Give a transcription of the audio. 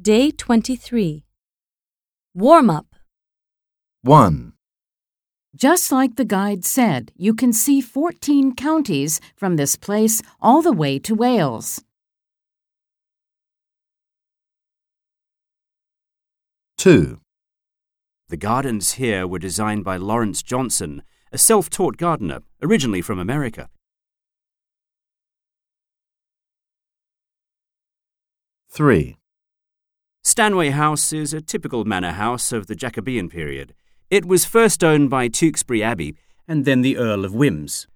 Day 23. Warm up. 1, Just like the guide said, you can see 14 counties from this place all the way to Wales. 2, The gardens here were designed by Lawrence Johnston, a self taught gardener, originally from America. 3, Stanway House is a typical manor house of the Jacobean period. It was first owned by Tewkesbury Abbey and then the Earl of Wemyss.